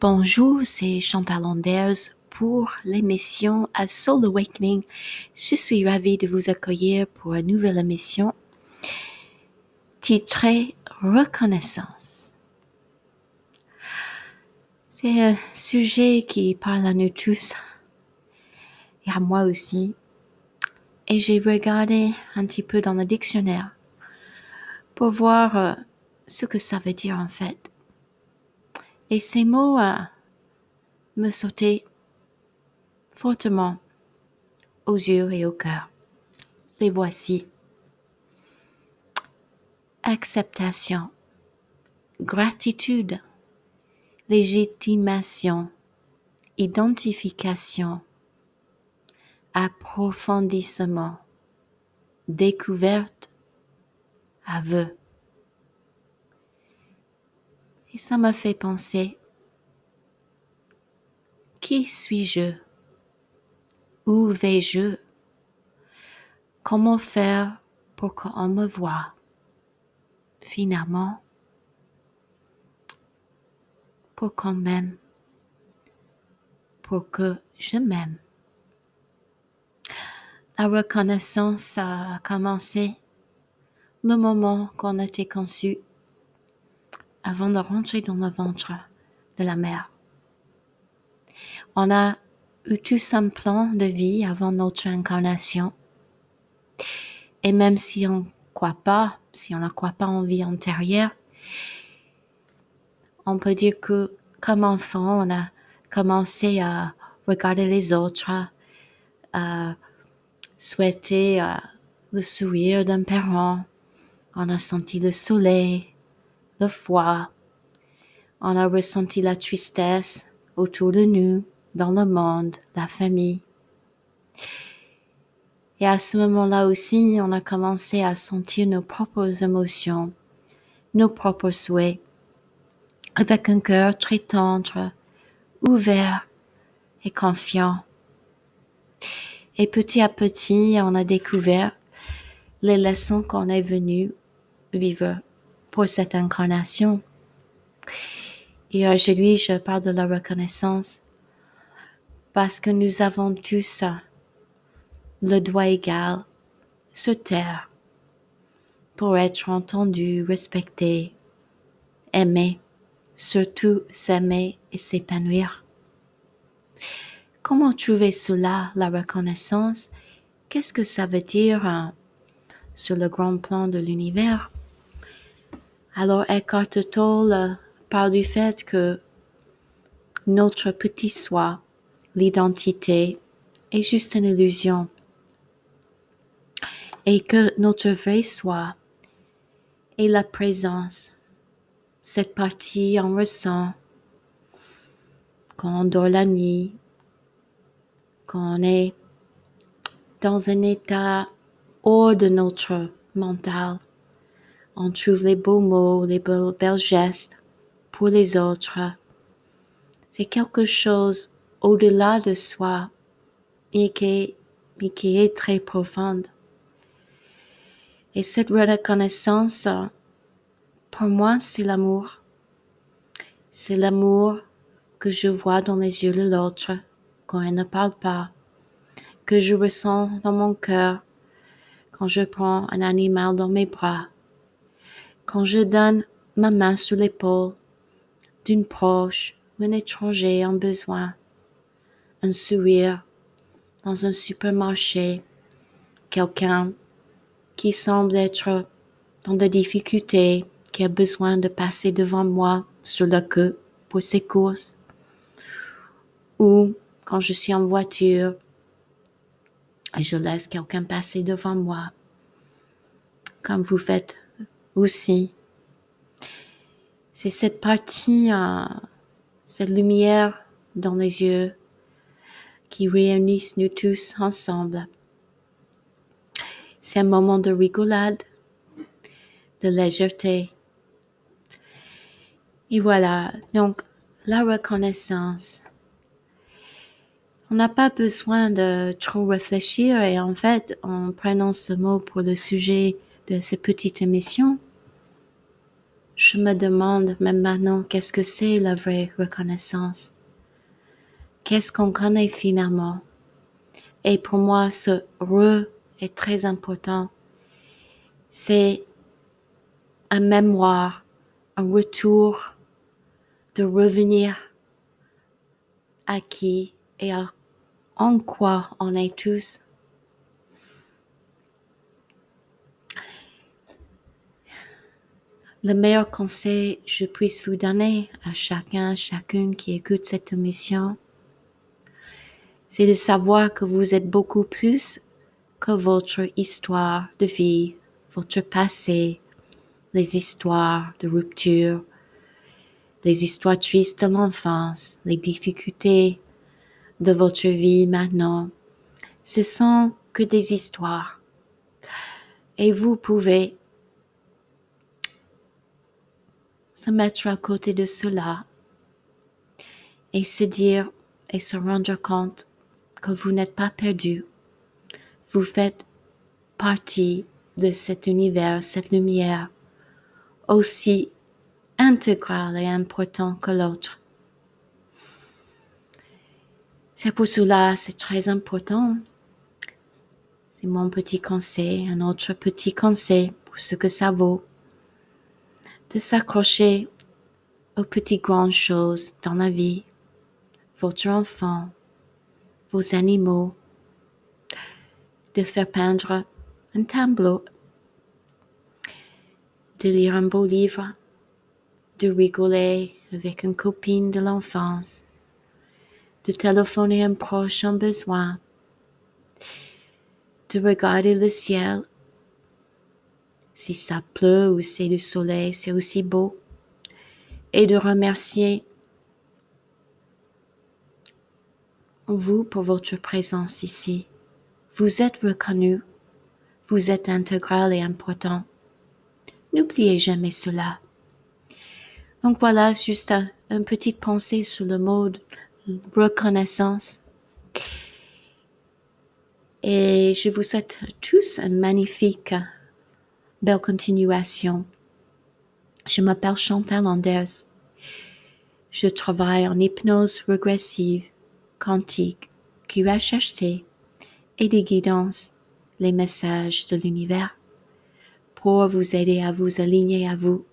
Bonjour, c'est Chantal Anders pour l'émission A Soul Awakening. Je suis ravie de vous accueillir pour une nouvelle émission titrée Reconnaissance. C'est un sujet qui parle à nous tous et à moi aussi. Et j'ai regardé un petit peu dans le dictionnaire pour voir euh, ce que ça veut dire en fait. Et ces mots euh, me sautaient fortement aux yeux et au cœur. Les voici. Acceptation, gratitude, légitimation, identification, approfondissement, découverte, aveu. Et ça m'a fait penser, qui suis-je? Où vais-je? Comment faire pour qu'on me voie? Finalement, pour qu'on m'aime, pour que je m'aime. La reconnaissance a commencé le moment qu'on a été conçu avant de rentrer dans le ventre de la mère. On a eu tout un plan de vie avant notre incarnation. Et même si on ne croit pas, si on ne croit pas en vie antérieure, on peut dire que comme enfant, on a commencé à regarder les autres, à souhaiter le sourire d'un parent. On a senti le soleil, le froid. On a ressenti la tristesse autour de nous, dans le monde, la famille. Et à ce moment-là aussi, on a commencé à sentir nos propres émotions, nos propres souhaits, avec un cœur très tendre, ouvert et confiant. Et petit à petit, on a découvert les leçons qu'on est venu vivre pour cette incarnation. Et aujourd'hui, je parle de la reconnaissance parce que nous avons tous le droit égal se taire pour être entendu, respecté, aimé, surtout s'aimer et s'épanouir. Comment trouver cela, la reconnaissance? Qu'est-ce que ça veut dire hein, sur le grand plan de l'univers? Alors Eckhart Tolle parle du fait que notre petit soi, l'identité, est juste une illusion. Et que notre vrai soi est la présence, cette partie on ressent quand on dort la nuit, quand on est dans un état hors de notre mental, on trouve les beaux mots, les beaux, gestes pour les autres. C'est quelque chose au-delà de soi et qui, mais qui est très profonde. Et cette reconnaissance, pour moi, c'est l'amour. C'est l'amour que je vois dans les yeux de l'autre quand elle ne parle pas, que je ressens dans mon cœur quand je prends un animal dans mes bras quand je donne ma main sur l'épaule d'une proche ou un étranger en besoin, un sourire dans un supermarché, quelqu'un qui semble être dans des difficultés, qui a besoin de passer devant moi sur la queue pour ses courses, ou quand je suis en voiture et je laisse quelqu'un passer devant moi, comme vous faites C'est cette partie, euh, cette lumière dans les yeux qui réunissent nous tous ensemble. C'est un moment de rigolade, de légèreté. Et voilà, donc la reconnaissance. On n'a pas besoin de trop réfléchir et en fait, en prenant ce mot pour le sujet de cette petite émission, je me demande même maintenant qu'est-ce que c'est la vraie reconnaissance. Qu'est-ce qu'on connaît finalement? Et pour moi, ce re est très important. C'est un mémoire, un retour de revenir à qui et à en quoi on est tous. Le meilleur conseil que je puisse vous donner à chacun, chacune qui écoute cette émission, c'est de savoir que vous êtes beaucoup plus que votre histoire de vie, votre passé, les histoires de rupture, les histoires tristes de l'enfance, les difficultés de votre vie maintenant. Ce sont que des histoires. Et vous pouvez se mettre à côté de cela et se dire et se rendre compte que vous n'êtes pas perdu. Vous faites partie de cet univers, cette lumière, aussi intégrale et important que l'autre. C'est pour cela, c'est très important. C'est mon petit conseil, un autre petit conseil pour ce que ça vaut. De s'accrocher aux petites grandes choses dans la vie, votre enfant, vos animaux, de faire peindre un tableau, de lire un beau livre, de rigoler avec une copine de l'enfance, de téléphoner un proche en besoin, de regarder le ciel. Si ça pleut ou c'est du soleil, c'est aussi beau. Et de remercier vous pour votre présence ici. Vous êtes reconnu. Vous êtes intégral et important. N'oubliez jamais cela. Donc voilà, juste un, une petite pensée sur le mode reconnaissance. Et je vous souhaite tous une magnifique, belle continuation. Je m'appelle Chantal. Je travaille en hypnose régressive quantique, QHHT et des guidances, les messages de l'univers pour vous aider à vous aligner à vous